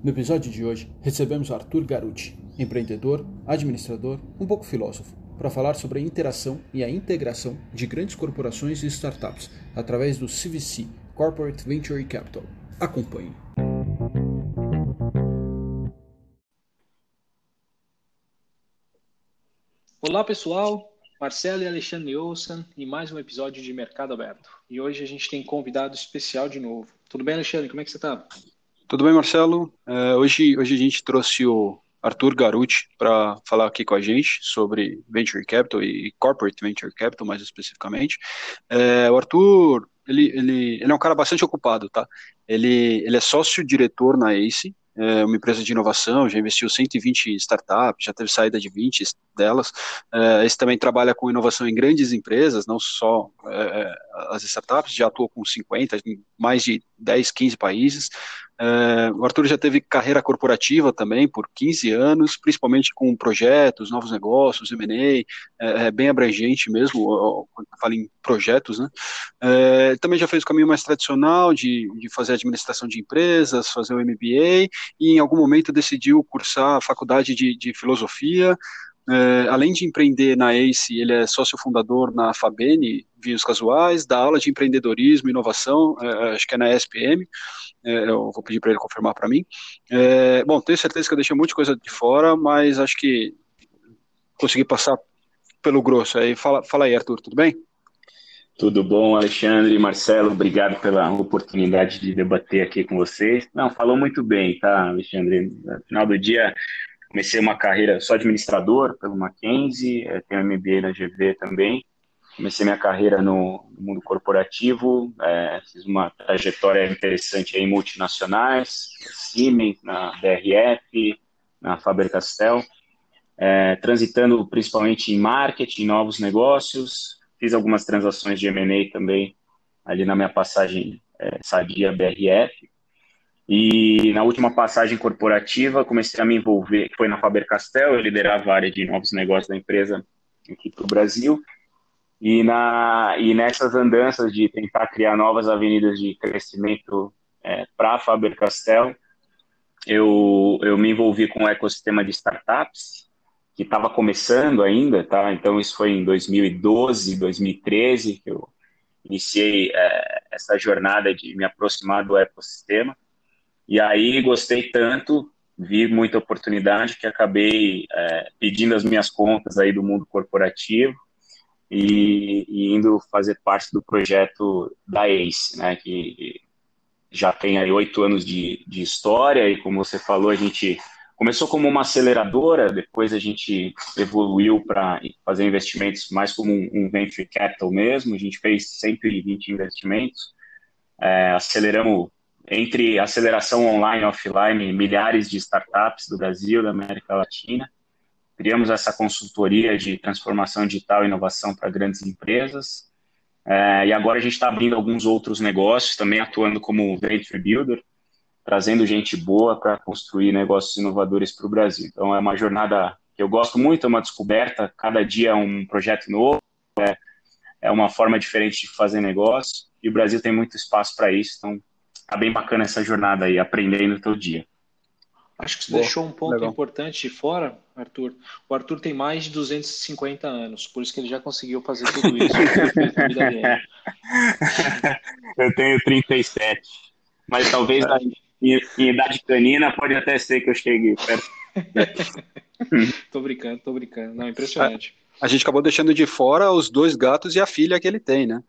No episódio de hoje, recebemos Arthur Garuti, empreendedor, administrador, um pouco filósofo, para falar sobre a interação e a integração de grandes corporações e startups através do CVC, Corporate Venture Capital. Acompanhe. Olá pessoal, Marcelo e Alexandre Olsen e mais um episódio de Mercado Aberto. E hoje a gente tem convidado especial de novo. Tudo bem, Alexandre? Como é que você está? Tudo bem, Marcelo? É, hoje, hoje a gente trouxe o Arthur Garuti para falar aqui com a gente sobre Venture Capital e Corporate Venture Capital, mais especificamente. É, o Arthur, ele, ele, ele é um cara bastante ocupado, tá? Ele, ele é sócio-diretor na ACE, é uma empresa de inovação, já investiu 120 startups, já teve saída de 20 delas. Esse também trabalha com inovação em grandes empresas, não só as startups, já atuou com 50, em mais de 10, 15 países. É, o Arthur já teve carreira corporativa também por 15 anos, principalmente com projetos, novos negócios, M&A, é, é, bem abrangente mesmo, quando falo em projetos, né? É, também já fez o caminho mais tradicional de, de fazer administração de empresas, fazer o MBA, e em algum momento decidiu cursar a faculdade de, de filosofia, é, além de empreender na ACE, ele é sócio fundador na Fabene, Vinhos Casuais, dá aula de empreendedorismo e inovação, é, acho que é na ESPM, é, eu vou pedir para ele confirmar para mim. Bom, tenho certeza que eu deixei muita coisa de fora, mas acho que consegui passar pelo grosso. Aí, fala, fala aí, Arthur, tudo bem? Tudo bom, Alexandre, Marcelo, obrigado pela oportunidade de debater aqui com vocês. Não, falou muito bem, tá, Alexandre? No final do dia, Comecei uma carreira, sou administrador pelo Mackenzie, é, tenho MBA na GV também. Comecei minha carreira no, mundo corporativo, é, fiz uma trajetória interessante em multinacionais, Siemens, na BRF, na Faber-Castell, é, transitando principalmente em marketing, novos negócios, fiz algumas transações de M&A também ali na minha passagem é, sadia BRF, e na última passagem corporativa, comecei a me envolver, que foi na Faber-Castell, eu liderava a área de novos negócios da empresa aqui para o Brasil. E, na, e nessas andanças de tentar criar novas avenidas de crescimento é, para a Faber-Castell, eu, eu me envolvi com o ecossistema de startups, que estava começando ainda, tá? Então isso foi em 2012, 2013 que eu iniciei é, essa jornada de me aproximar do ecossistema. E aí gostei tanto, vi muita oportunidade que acabei é, pedindo as minhas contas aí do mundo corporativo e, e, indo fazer parte do projeto da ACE, né, que já tem aí oito anos de, de história e como você falou, a gente começou como uma aceleradora, depois a gente evoluiu para fazer investimentos mais como um, um, venture capital mesmo, a gente fez 120 investimentos, é, aceleramos entre aceleração online e offline, milhares de startups do Brasil, da América Latina. Criamos essa consultoria de transformação digital e inovação para grandes empresas. É, e agora a gente está abrindo alguns outros negócios, também atuando como venture builder, trazendo gente boa para construir negócios inovadores para o Brasil. Então é uma jornada que eu gosto muito, é uma descoberta, cada dia é um projeto novo, é, é uma forma diferente de fazer negócio, e o Brasil tem muito espaço para isso, então tá bem bacana essa jornada aí, aprendendo todo dia. Acho que você Boa, deixou um ponto legal. importante de fora, Arthur. O Arthur tem mais de 250 anos, por isso que ele já conseguiu fazer tudo isso. Eu tenho 37, mas talvez é. em, em idade canina pode até ser que eu chegue perto. tô brincando, tô brincando. Não, impressionante. A, gente acabou deixando de fora os dois gatos e a filha que ele tem, né?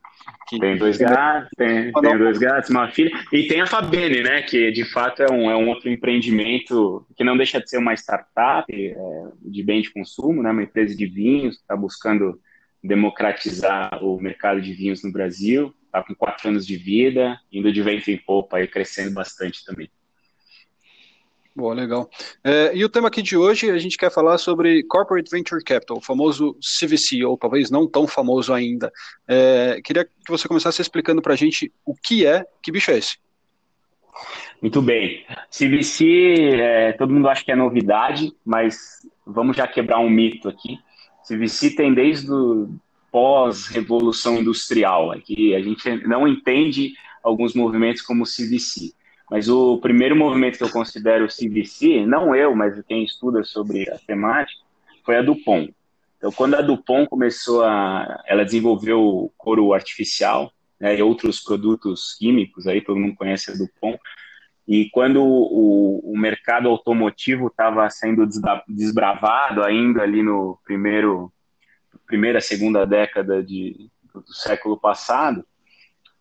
Que... Tem dois gatos, tem, tem dois gatos, uma filha. E tem a Fabene, né? Que de fato é um, é um outro empreendimento que não deixa de ser uma startup é, de bem de consumo, né? Uma empresa de vinhos que está buscando democratizar o mercado de vinhos no Brasil. Está com quatro anos de vida, indo de vento em popa e crescendo bastante também. Boa, legal. É, e o tema aqui de hoje, a gente quer falar sobre Corporate Venture Capital, o famoso CVC, ou talvez não tão famoso ainda. É, queria que você começasse explicando para a gente o que é, que bicho é esse? Muito bem. CVC, é, todo mundo acha que é novidade, mas vamos já quebrar um mito aqui. CVC tem desde o pós-revolução industrial, aqui a gente não entende alguns movimentos como CVC. Mas o primeiro movimento que eu considero CVC, não eu, mas quem estuda sobre a temática, foi a Dupont. Então, quando a Dupont começou a, ela desenvolveu couro artificial né, e outros produtos químicos, aí todo mundo conhece a Dupont. E quando o, o mercado automotivo estava sendo desbravado ainda ali no primeiro, primeira, segunda década de, do século passado,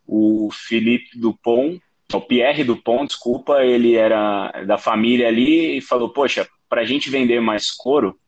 o Philippe Dupont o Pierre Dupont, desculpa, ele era da família ali e falou: Poxa, para a gente vender mais couro,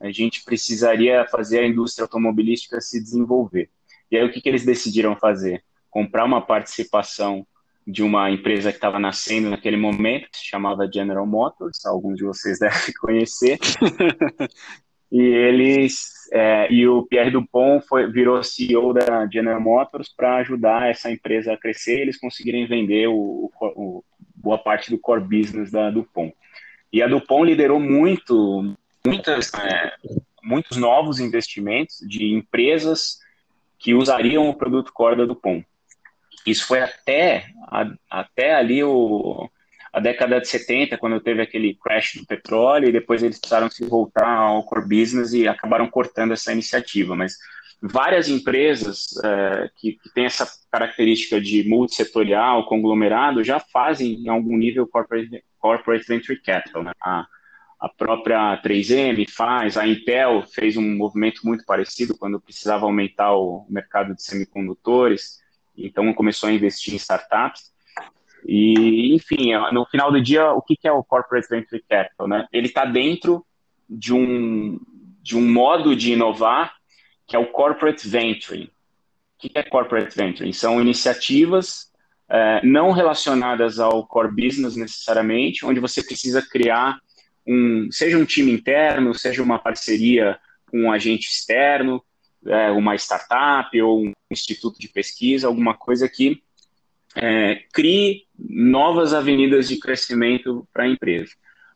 a gente precisaria fazer a indústria automobilística se desenvolver. E aí o que, que eles decidiram fazer? Comprar uma participação de uma empresa que estava nascendo naquele momento, chamava General Motors, alguns de vocês devem conhecer, e eles é, e o Pierre Dupont foi, virou CEO da General Motors para ajudar essa empresa a crescer eles conseguirem vender o, o, boa parte do core business da Dupont. E a Dupont liderou muito, muitas, é, muitos novos investimentos de empresas que usariam o produto core da Dupont. Isso foi até, a, até ali o, a década de 70, quando teve aquele crash do petróleo, e depois eles precisaram se voltar ao core business e acabaram cortando essa iniciativa. Mas várias empresas é, que, que têm essa característica de multissetorial, conglomerado, já fazem em algum nível corporate, corporate venture capital. Né? A, a própria 3M faz, a Intel fez um movimento muito parecido quando precisava aumentar o mercado de semicondutores, então começou a investir em startups. E, enfim, no final do dia, o que é o Corporate Venture Capital? Né? Ele está dentro de um, de um modo de inovar que é o Corporate Venturing. O que é Corporate Venturing? São iniciativas é, não relacionadas ao core business necessariamente, onde você precisa criar um, seja um time interno, seja uma parceria com um agente externo, é, uma startup ou um instituto de pesquisa, alguma coisa que é, crie novas avenidas de crescimento para a empresa.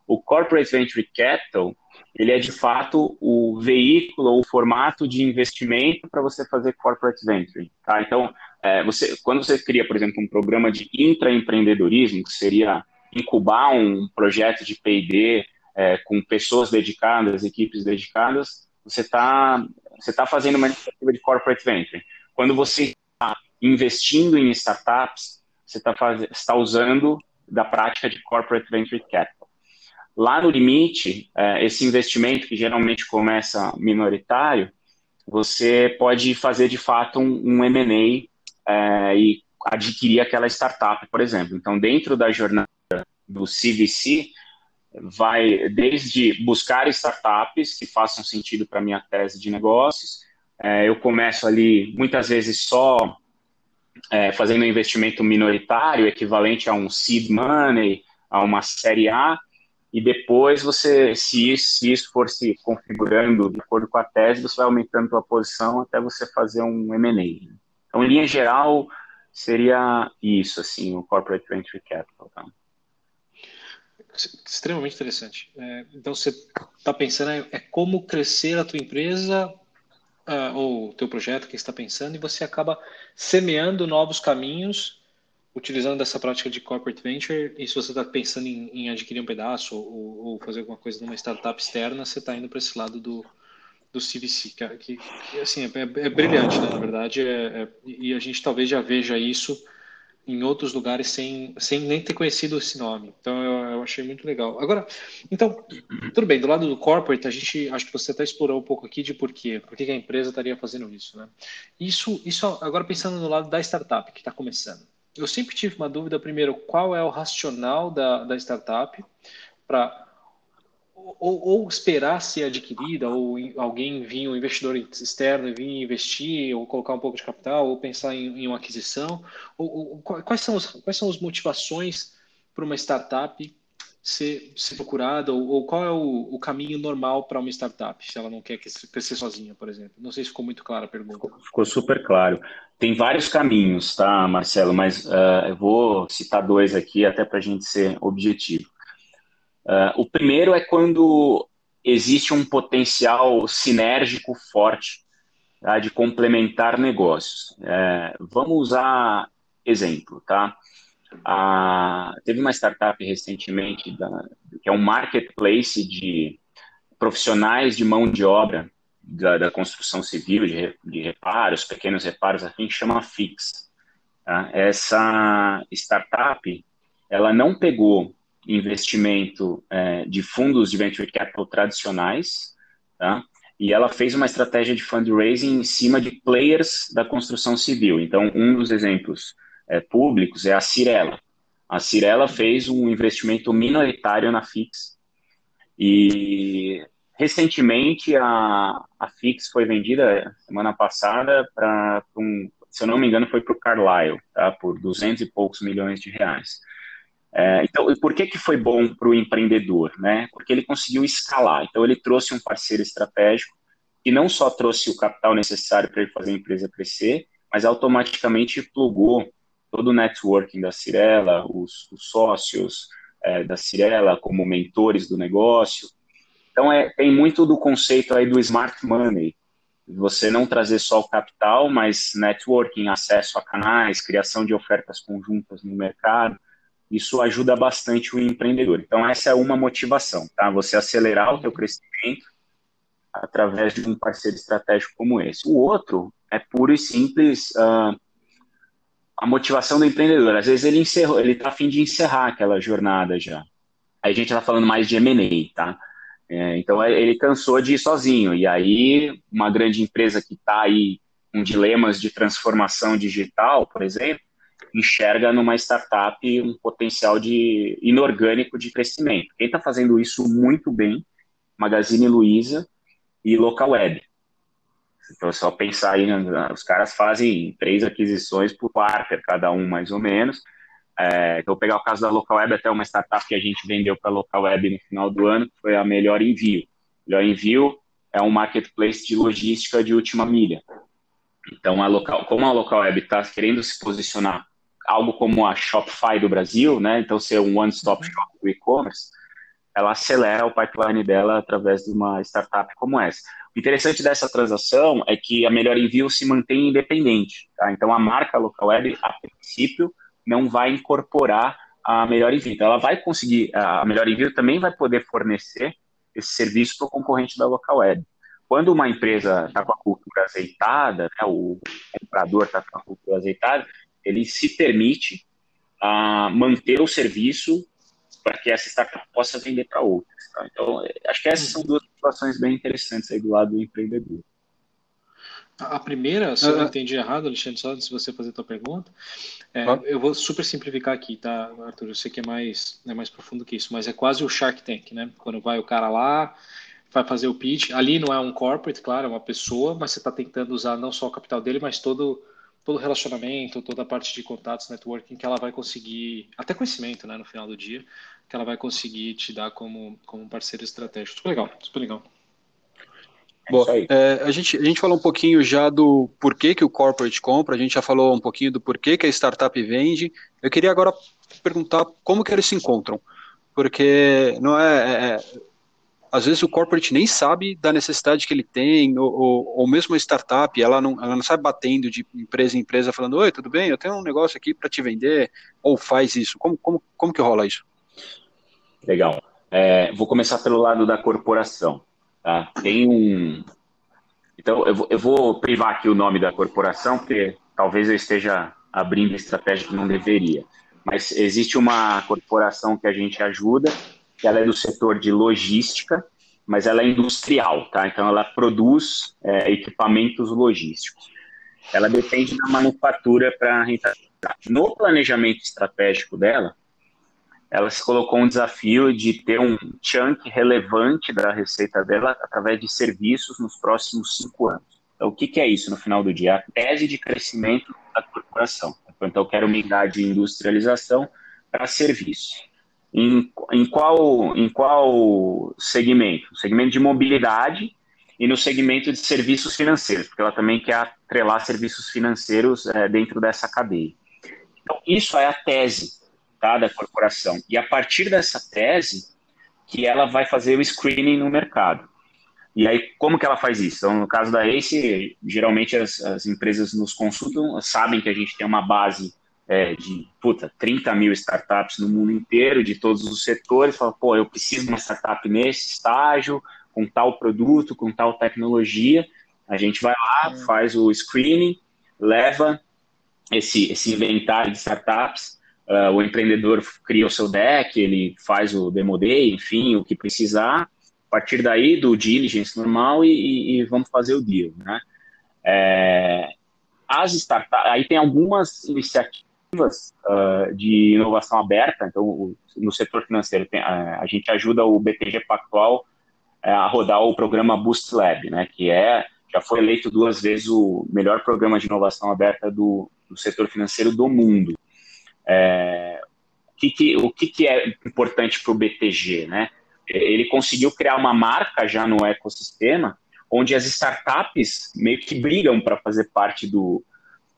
O Corporate Venture Capital, ele é de fato o veículo ou o formato de investimento para você fazer corporate venture. Tá? Então, é, você, quando você cria, por exemplo, um programa de intraempreendedorismo, que seria incubar um projeto de P&D é, com pessoas dedicadas, equipes dedicadas, você está você tá fazendo uma iniciativa de corporate venture. Quando você investindo em startups, você está tá usando da prática de corporate venture capital. Lá no limite, é, esse investimento que geralmente começa minoritário, você pode fazer de fato um, um M&A é, e adquirir aquela startup, por exemplo. Então, dentro da jornada do CVC, vai desde buscar startups que façam sentido para minha tese de negócios. É, eu começo ali muitas vezes só é, fazendo um investimento minoritário, equivalente a um seed money, a uma série A, e depois você, se isso, se isso for se configurando de acordo com a tese, você vai aumentando a posição até você fazer um M&A. Então, em linha geral, seria isso, assim, o Corporate Venture Capital. Tá? Extremamente interessante. É, então, você está pensando é, é como crescer a tua empresa uh, ou teu projeto que está pensando e você acaba semeando novos caminhos utilizando essa prática de corporate venture e se você está pensando em, em, adquirir um pedaço ou, ou, fazer alguma coisa numa startup externa, você está indo para esse lado do, do CVC, que, que, que assim, é, é, brilhante, né? na verdade, é, é, e a gente talvez já veja isso em outros lugares sem, sem nem ter conhecido esse nome. Então eu, eu, achei muito legal. Agora, então, tudo bem, do lado do corporate, a gente acho que você até explorou um pouco aqui de porquê, por que a empresa estaria fazendo isso, né? Isso, isso agora pensando no lado da startup que está começando. Eu sempre tive uma dúvida, primeiro, qual é o racional da, da startup para ou, ou, esperar ser adquirida, ou alguém vir, um investidor externo vir investir, ou colocar um pouco de capital, ou pensar em, em uma aquisição? Ou, ou, quais, são os, quais são as motivações para uma startup ser, ser procurada, ou, ou qual é o, o, caminho normal para uma startup, se ela não quer crescer sozinha, por exemplo? Não sei se ficou muito clara a pergunta. Ficou, super claro. Tem vários caminhos, tá, Marcelo? Mas uh, eu vou citar dois aqui, até para a gente ser objetivo. Uh, o primeiro é quando existe um potencial sinérgico forte tá, de complementar negócios. É, vamos usar exemplo, tá? teve uma startup recentemente da, que é um marketplace de profissionais de mão de obra da, da construção civil, de, de, reparos, pequenos reparos, assim, que chama Fix. Tá? Essa startup, ela não pegou investimento é, de fundos de venture capital tradicionais, tá? e ela fez uma estratégia de fundraising em cima de players da construção civil. Então, um dos exemplos é, públicos é a Cirela. A Cirela fez um investimento minoritário na Fix e recentemente a, a Fix foi vendida semana passada para um, se eu não me engano, foi para o Carlyle, tá? por 200 e poucos milhões de reais. É, então, por que, que foi bom para o empreendedor? Né? Porque ele conseguiu escalar. Então, ele trouxe um parceiro estratégico que não só trouxe o capital necessário para ele fazer a empresa crescer, mas automaticamente plugou todo o networking da Cirela, os, os sócios é, da Cirela como mentores do negócio. Então, é, tem muito do conceito aí do smart money, você não trazer só o capital, mas networking, acesso a canais, criação de ofertas conjuntas no mercado, isso ajuda bastante o empreendedor. Então, essa é uma motivação, tá? Você acelerar o teu crescimento através de um parceiro estratégico como esse. O outro é puro e simples uh, a motivação do empreendedor. Às vezes ele encerrou, ele está a fim de encerrar aquela jornada já. Aí a gente está falando mais de M&A, tá? É, então ele cansou de ir sozinho. E aí uma grande empresa que está aí com dilemas de transformação digital, por exemplo, enxerga numa startup um potencial de inorgânico de crescimento. Quem está fazendo isso muito bem, Magazine Luiza e Local Web. Então é só pensar aí, né, os caras fazem três aquisições por quarter, cada um mais ou menos. É, então, vou pegar o caso da Local Web, até uma startup que a gente vendeu para a Local Web no final do ano, que foi a Melhor Envio. Melhor Envio é um marketplace de logística de última milha. Então, a local, como a Local Web está querendo se posicionar algo como a Shopify do Brasil, né? Então, ser um one-stop shop do e-commerce, ela acelera o pipeline dela através de uma startup como essa. O interessante dessa transação é que a Melhor Envio se mantém independente. Tá? Então, a marca Local Web, a princípio, não vai incorporar a Melhor Envio. Então, ela vai conseguir, a Melhor Envio também vai poder fornecer esse serviço para o concorrente da Local Web. Quando uma empresa está com a cultura azeitada, né, o comprador está com a cultura azeitada, ele se permite uh, manter o serviço para que essa startup possa vender para outras. Tá? Então, acho que essas são duas situações bem interessantes aí do lado do empreendedor. A primeira, se eu não entendi errado, Alexandre, só antes de você fazer a tua pergunta, é, eu vou super simplificar aqui, tá, Arthur? Eu sei que é mais, é mais profundo que isso, mas é quase o Shark Tank, né? Quando vai o cara lá, vai fazer o pitch. Ali não é um corporate, claro, é uma pessoa, mas você está tentando usar não só o capital dele, mas todo todo relacionamento, toda a parte de contatos, networking que ela vai conseguir, até conhecimento, né, no final do dia, que ela vai conseguir te dar como, como parceiro estratégico. Super legal, super legal. Bom, é, a, gente, a gente falou um pouquinho já do porquê que o corporate compra, a gente já falou um pouquinho do porquê que a startup vende. Eu queria agora perguntar como que eles se encontram, porque não é, é, é às vezes o corporate nem sabe da necessidade que ele tem, ou, ou, ou, mesmo a startup, ela não, ela não sai batendo de empresa em empresa falando, oi, tudo bem, eu tenho um negócio aqui para te vender, ou faz isso. Como, como, como que rola isso? Legal. É, vou começar pelo lado da corporação. Tá? Tem um. Então, eu vou, eu vou privar aqui o nome da corporação, porque talvez eu esteja abrindo estratégia que não deveria. Mas existe uma corporação que a gente ajuda, ela é do setor de logística, mas ela é industrial, tá? Então ela produz é, equipamentos logísticos. Ela depende da manufatura para rentabilizar. No planejamento estratégico dela, ela se colocou um desafio de ter um chunk relevante da receita dela através de serviços nos próximos cinco anos. Então, o que, que é isso no final do dia? A tese de crescimento da corporação. Então, eu quero migrar de industrialização para serviço. Em, em, qual, em qual segmento? No segmento de mobilidade e no segmento de serviços financeiros, porque ela também quer atrelar serviços financeiros é, dentro dessa cadeia. Então, isso é a tese tá, da corporação. E a partir dessa tese, que ela vai fazer o screening no mercado. E aí, como que ela faz isso? Então, no caso da ACE, geralmente as, as empresas nos consultam, sabem que a gente tem uma base é, de puta, 30 mil startups no mundo inteiro, de todos os setores, fala, pô, eu preciso de uma startup nesse estágio, com tal produto, com tal tecnologia. A gente vai lá, faz o screening, leva esse, esse inventário de startups, uh, o empreendedor cria o seu deck, ele faz o demo day, enfim, o que precisar. A partir daí, do diligence normal e, e vamos fazer o deal, né? É, as startups, aí tem algumas iniciativas uh, de inovação aberta, então o, no setor financeiro tem, uh, a gente ajuda o BTG Pactual uh, a rodar o programa Boost Lab, né, que é já foi eleito duas vezes o melhor programa de inovação aberta do, do setor financeiro do mundo. É, o que, que, o que, que é importante para o BTG, né? Ele conseguiu criar uma marca já no ecossistema, onde as startups meio que brigam para fazer parte do,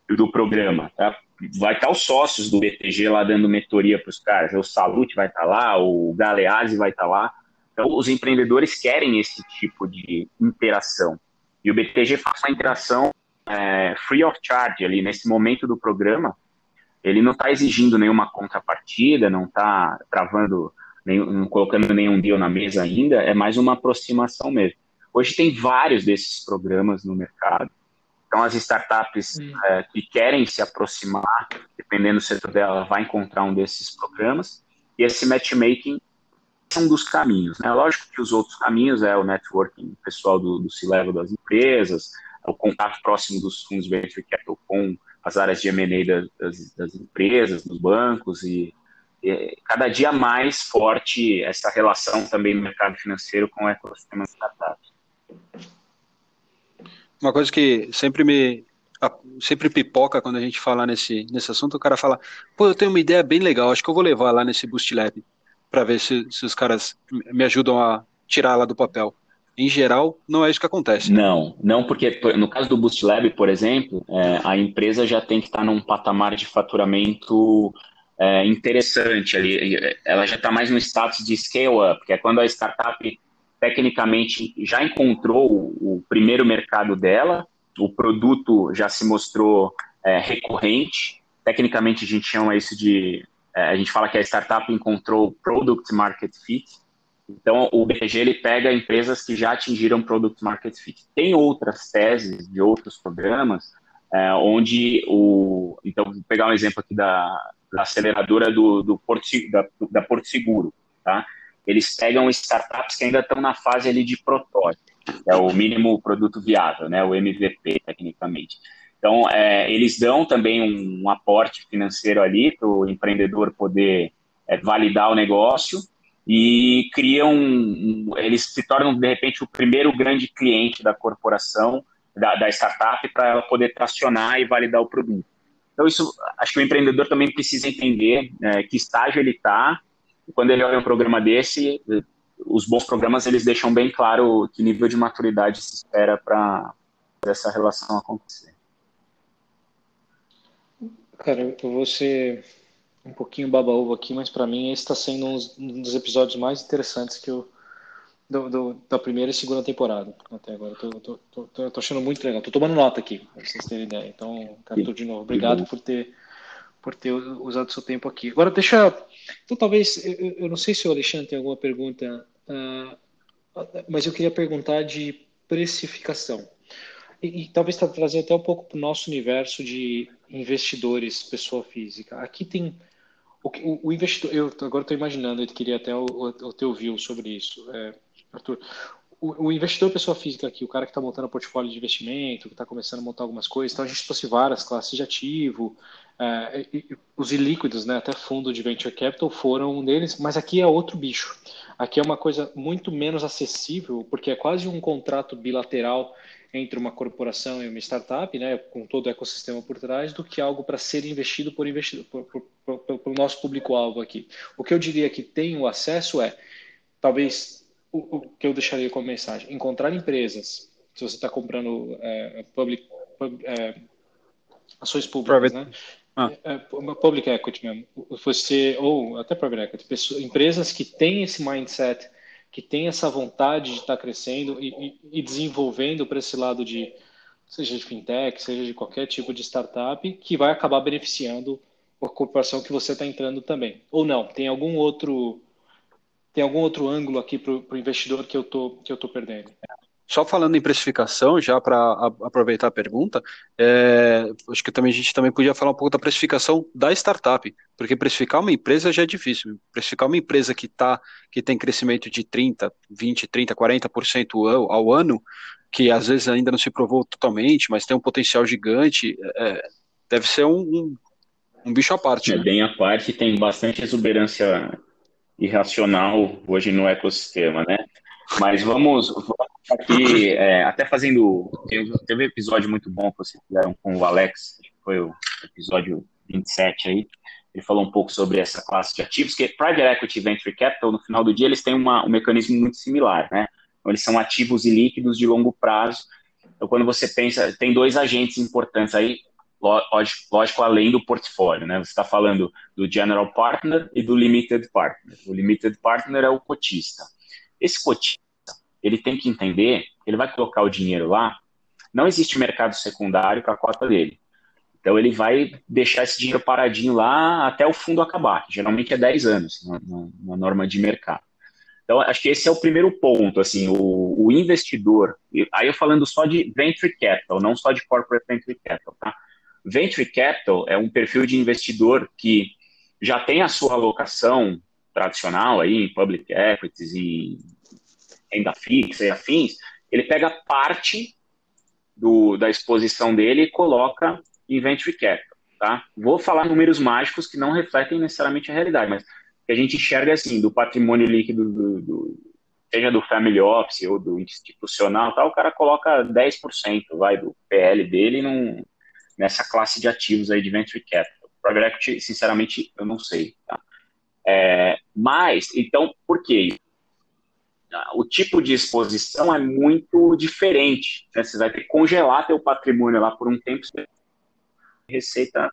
do programa. Tá? Vai estar os sócios do BTG lá dando mentoria para os caras. O Salute vai estar lá, o Galeazzi vai estar lá. Então, os empreendedores querem esse tipo de interação. E o BTG faz uma interação é, free of charge ali nesse momento do programa. Ele não está exigindo nenhuma contrapartida, não está travando, não colocando nenhum deal na mesa ainda. É mais uma aproximação mesmo. Hoje tem vários desses programas no mercado. Então, as startups é, que querem se aproximar, dependendo do setor dela, vai encontrar um desses programas. E esse matchmaking é um dos caminhos. Né? Lógico que os outros caminhos é o networking pessoal do, do C-level das empresas, é o contato próximo dos fundos venture capital com as áreas de M&A das, das, empresas, dos bancos e, e, cada dia mais forte essa relação também do mercado financeiro com o ecossistema de startups. Uma coisa que sempre me sempre pipoca quando a gente fala nesse, nesse assunto, o cara fala, pô, eu tenho uma ideia bem legal, acho que eu vou levar lá nesse Boost Lab para ver se, se os caras me ajudam a tirar lá do papel. Em geral, não é isso que acontece. Não, não porque no caso do Boost Lab, por exemplo, é, a empresa já tem que estar num patamar de faturamento é, interessante ali. Ela já está mais no status de scale-up, que é quando a startup tecnicamente já encontrou o primeiro mercado dela, o produto já se mostrou é, recorrente. Tecnicamente, a gente chama isso de. É, a gente fala que a startup encontrou Product Market Fit. Então, o BTG ele pega empresas que já atingiram Product Market Fit. Tem outras teses de outros programas, é, onde o. Então, vou pegar um exemplo aqui da, da aceleradora do, do Porto, da, da Porto Seguro. Tá? Eles pegam startups que ainda estão na fase ali de protótipo, é o mínimo produto viável, né, o MVP, tecnicamente. Então, é, eles dão também um, um aporte financeiro ali para o empreendedor poder é, validar o negócio e criam, um, eles se tornam, de repente, o primeiro grande cliente da corporação, da, da startup, para ela poder tracionar e validar o produto. Então, isso, acho que o empreendedor também precisa entender é, que estágio ele está, quando ele olha um programa desse, os bons programas eles deixam bem claro que nível de maturidade se espera para essa relação acontecer. Cara, eu vou ser um pouquinho baba-ovo aqui, mas para mim esse está sendo um dos episódios mais interessantes que eu do, do, da primeira e segunda temporada até agora. Tô, tô, tô, tô, achando muito legal. Tô tomando nota aqui, pra vocês terem ideia. Então, Cato, de novo, obrigado por ter por ter usado seu tempo aqui. Agora, deixa. Então, talvez. Eu, eu não sei se o Alexandre tem alguma pergunta, uh, mas eu queria perguntar de precificação. E, e talvez tá trazer até um pouco para o nosso universo de investidores, pessoa física. Aqui tem. O, o, o investidor. Eu agora estou imaginando, eu queria até o, o, o teu view sobre isso, é, Arthur o, investidor pessoa física aqui, o cara que está montando portfólio de investimento, que está começando a montar algumas coisas, então a gente trouxe várias classes de ativo, é, os ilíquidos, né, até fundo de venture capital foram um deles, mas aqui é outro bicho. Aqui é uma coisa muito menos acessível, porque é quase um contrato bilateral entre uma corporação e uma startup, né, com todo o ecossistema por trás, do que algo para ser investido por pelo nosso público-alvo aqui. O que eu diria que tem o acesso é, talvez, o, o que eu deixaria como mensagem, encontrar empresas, se você está comprando é, public, pub, é, ações públicas, Private. né? Ah. É, é public equity mesmo. Você, ou até private equity, pessoas, empresas que têm esse mindset, que têm essa vontade de estar crescendo e, e, e desenvolvendo para esse lado de, seja de fintech, seja de qualquer tipo de startup, que vai acabar beneficiando a corporação que você está entrando também. Ou não? Tem algum outro tem algum outro ângulo aqui para o investidor que eu tô que eu tô perdendo? Só falando em precificação, já para aproveitar a pergunta, é, acho que também a gente também podia falar um pouco da precificação da startup, porque precificar uma empresa já é difícil. Precificar uma empresa que tá, que tem crescimento de 30, 20, 30, 40% ao, ao ano, que às vezes ainda não se provou totalmente, mas tem um potencial gigante, é, deve ser um, um, um, bicho à parte. É né? bem à parte, tem bastante exuberância irracional hoje no ecossistema, né? Mas vamos, vamos aqui, é, até fazendo. Teve, um episódio muito bom que vocês fizeram com o Alex, foi o episódio 27 aí. Ele falou um pouco sobre essa classe de ativos, que Private Equity Venture Capital, no final do dia, eles têm uma, um mecanismo muito similar, né? Então, eles são ativos e líquidos de longo prazo. Então, quando você pensa, tem dois agentes importantes aí, lógico, além do portfólio, né? Você está falando do General Partner e do Limited Partner. O Limited Partner é o cotista. Esse cotista, ele tem que entender, ele vai colocar o dinheiro lá, não existe mercado secundário para a cota dele. Então ele vai deixar esse dinheiro paradinho lá até o fundo acabar, geralmente é 10 anos na, na, na norma de mercado. Então, acho que esse é o primeiro ponto, assim, o, o, investidor, aí eu falando só de venture capital, não só de corporate venture capital, tá? Venture capital é um perfil de investidor que já tem a sua alocação tradicional aí em public equities e renda fixa e afins, ele pega parte do, da exposição dele e coloca em venture capital, tá? Vou falar números mágicos que não refletem necessariamente a realidade, mas que a gente enxerga assim, do patrimônio líquido do, do seja do family office ou do institucional, tá? o cara coloca 10% vai do PL dele num, nessa classe de ativos aí de venture capital. Private equity, sinceramente, eu não sei, tá? É, mas, então, por quê? O tipo de exposição é muito diferente. Né? Você vai ter que congelar teu patrimônio lá por um tempo, receita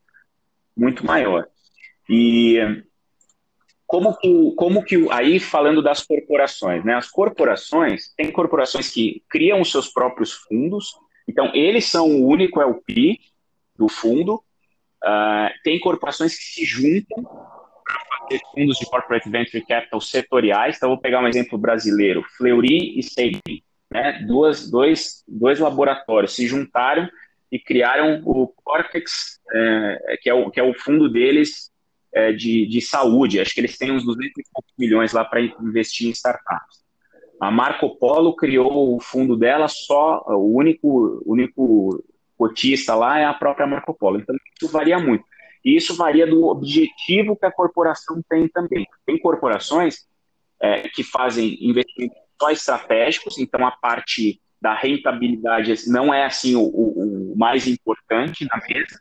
muito maior. E como que, como que aí falando das corporações, né? As corporações tem corporações que criam os seus próprios fundos, então eles são o único LP do fundo. Uh, tem corporações que se juntam fundos de corporate venture capital setoriais. Então, vou pegar um exemplo brasileiro: Fleury e Seiri, né? Duas, dois, dois laboratórios se juntaram e criaram o Cortex, é, que, é o, que é o fundo deles é, de, de saúde. Acho que eles têm uns 200 milhões lá para investir em startups. A Marco Polo criou o fundo dela só, o único, único cotista lá é a própria Marco Polo. Então, isso varia muito. E isso varia do objetivo que a corporação tem também. Tem corporações é, que fazem investimentos só estratégicos, então a parte da rentabilidade não é assim o, o, mais importante na mesa,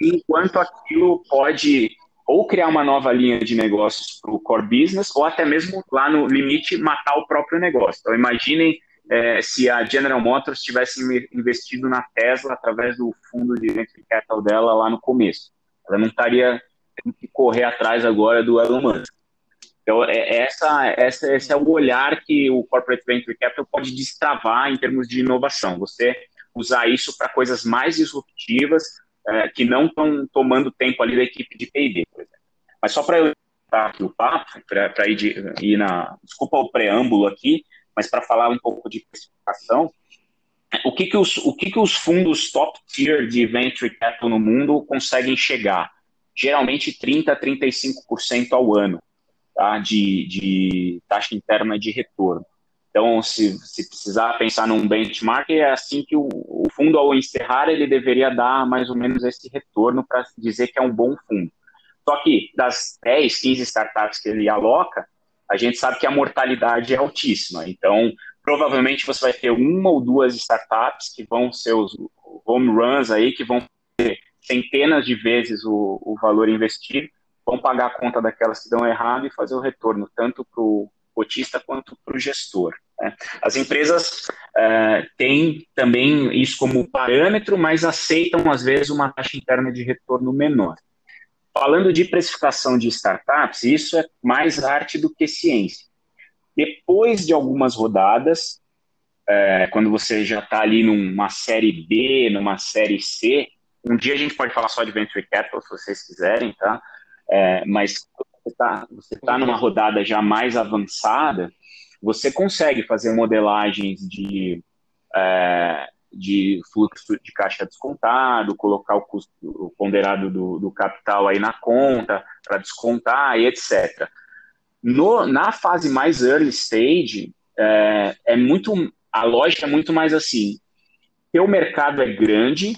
enquanto aquilo pode ou criar uma nova linha de negócios para o core business, ou até mesmo lá no limite matar o próprio negócio. Então imaginem é, se a General Motors tivesse investido na Tesla através do fundo de venture capital dela lá no começo. Ela não estaria tendo que correr atrás agora do Elon Musk. Então, é, essa, essa, esse é o olhar que o Corporate Venture Capital pode destravar em termos de inovação. Você usar isso para coisas mais disruptivas, é, que não estão tomando tempo ali da equipe de P&D, por exemplo. Mas só para eu aqui o papo, para ir, de, ir na... Desculpa o preâmbulo aqui, mas para falar um pouco de precificação, o que, que, os, o que, que os fundos top tier de venture capital no mundo conseguem chegar? Geralmente 30% a 35% ao ano tá? de, de taxa interna de retorno. Então, se, se precisar pensar num benchmark, é assim que o, o, fundo, ao encerrar, ele deveria dar mais ou menos esse retorno para dizer que é um bom fundo. Só que das 10, 15 startups que ele aloca, a gente sabe que a mortalidade é altíssima. Então, provavelmente você vai ter uma ou duas startups que vão ser os home runs aí, que vão ter centenas de vezes o, o valor investido, vão pagar a conta daquelas que dão errado e fazer o retorno, tanto para o cotista quanto para o gestor. Né? As empresas uh, têm também isso como parâmetro, mas aceitam, às vezes, uma taxa interna de retorno menor. Falando de precificação de startups, isso é mais arte do que ciência. Depois de algumas rodadas, é, quando você já está ali numa série B, numa série C, um dia a gente pode falar só de venture capital, se vocês quiserem, tá? É, mas você está você tá numa rodada já mais avançada, você consegue fazer modelagens de, é, de fluxo de caixa descontado, colocar o custo ponderado do, do capital aí na conta para descontar e etc. No, na fase mais early stage, é, é muito a lógica é muito mais assim: teu mercado é grande,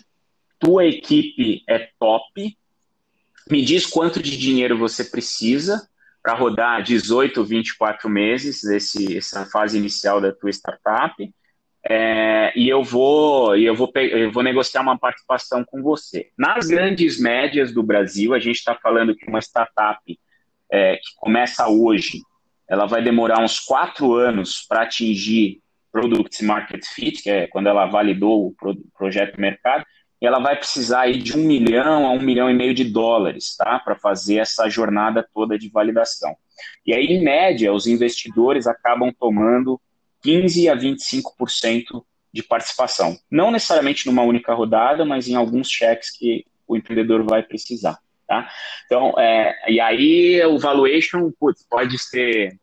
tua equipe é top, me diz quanto de dinheiro você precisa para rodar 18, 24 meses, esse, essa fase inicial da tua startup, é, e eu vou, eu, vou, eu vou negociar uma participação com você. Nas grandes médias do Brasil, a gente está falando que uma startup é, que começa hoje, ela vai demorar uns quatro anos para atingir Product Market Fit, que é quando ela validou o projeto mercado, e ela vai precisar aí de um milhão a um milhão e meio de dólares, tá? Para fazer essa jornada toda de validação. E aí, em média, os investidores acabam tomando 15 a 25% de participação. Não necessariamente numa única rodada, mas em alguns cheques que o empreendedor vai precisar. Tá? Então, é, e aí o valuation putz, pode ser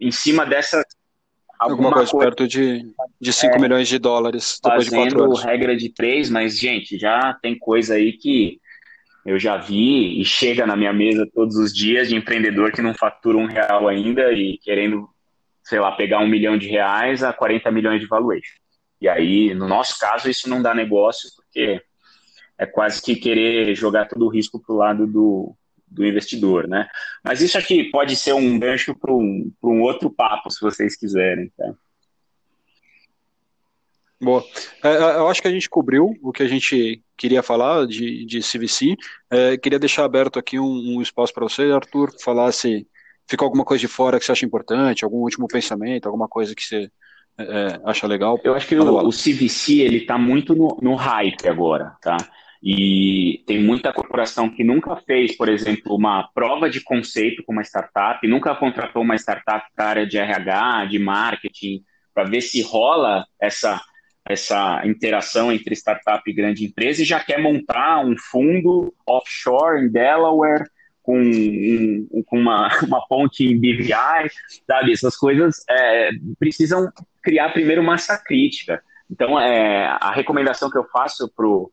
em cima dessa Alguma, coisa, coisa, perto de, de 5 é, milhões de dólares depois de 4 anos. regra de 3, mas, gente, já tem coisa aí que eu já vi e chega na minha mesa todos os dias de empreendedor que não fatura um real ainda e querendo, sei lá, pegar um milhão de reais a 40 milhões de valuation. E aí, no nosso caso, isso não dá negócio, porque é quase que querer jogar todo o risco para o lado do, do investidor, né? Mas isso aqui pode ser um gancho para um, um outro papo, se vocês quiserem, tá? Boa. É, é, eu acho que a gente cobriu o que a gente queria falar de, de CVC. É, queria deixar aberto aqui um, um espaço para você, Arthur, falar se ficou alguma coisa de fora que você acha importante, algum último pensamento, alguma coisa que você é, é acha legal. Eu acho que o, o, CVC ele está muito no, no hype agora, tá? E tem muita corporação que nunca fez, por exemplo, uma prova de conceito com uma startup, nunca contratou uma startup para área de RH, de marketing, para ver se rola essa, essa interação entre startup e grande empresa e já quer montar um fundo offshore em Delaware com, um, com uma, uma ponte em BVI, sabe? Essas coisas é, precisam criar primeiro massa crítica. Então, é, a recomendação que eu faço para o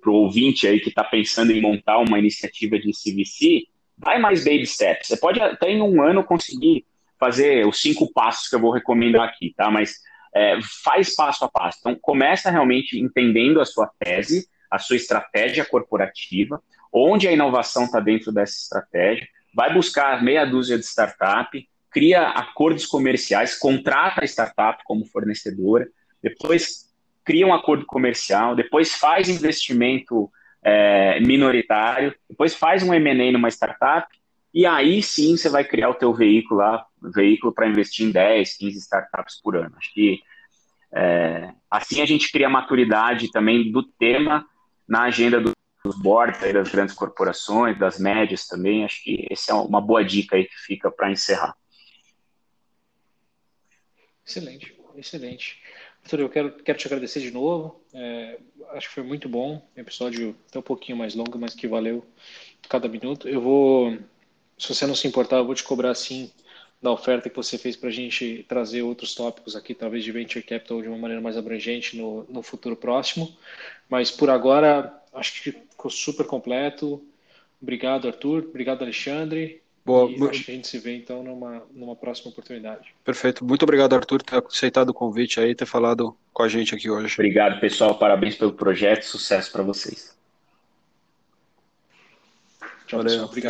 para o ouvinte aí que está pensando em montar uma iniciativa de CVC, vai mais baby steps. Você pode até em um ano conseguir fazer os cinco passos que eu vou recomendar aqui, tá? Mas é, faz passo a passo. Então, começa realmente entendendo a sua tese, a sua estratégia corporativa, onde a inovação está dentro dessa estratégia, vai buscar meia dúzia de startup, cria acordos comerciais, contrata a startup como fornecedora, depois cria um acordo comercial, depois faz investimento é, minoritário, depois faz um M&A numa startup, e aí sim você vai criar o teu veículo lá, veículo para investir em 10, 15 startups por ano. Acho que é, assim a gente cria maturidade também do tema na agenda dos boards aí das grandes corporações, das médias também. Acho que essa é uma boa dica aí que fica para encerrar. Excelente, excelente. Arthur, eu quero, quero te agradecer de novo. É, acho que foi muito bom. Episódio até um pouquinho mais longo, mas que valeu cada minuto. Eu vou, se você não se importar, eu vou te cobrar sim da oferta que você fez para a gente trazer outros tópicos aqui, talvez de venture capital de uma maneira mais abrangente no, no futuro próximo. Mas por agora, acho que ficou super completo. Obrigado, Arthur. Obrigado, Alexandre. Boa. E que a gente se vê então numa, numa próxima oportunidade. Perfeito. Muito obrigado, Arthur, por ter aceitado o convite aí, ter falado com a gente aqui hoje. Obrigado, pessoal. Parabéns pelo projeto. Sucesso para vocês. Tchau, Valeu. Pessoal. Obrigado.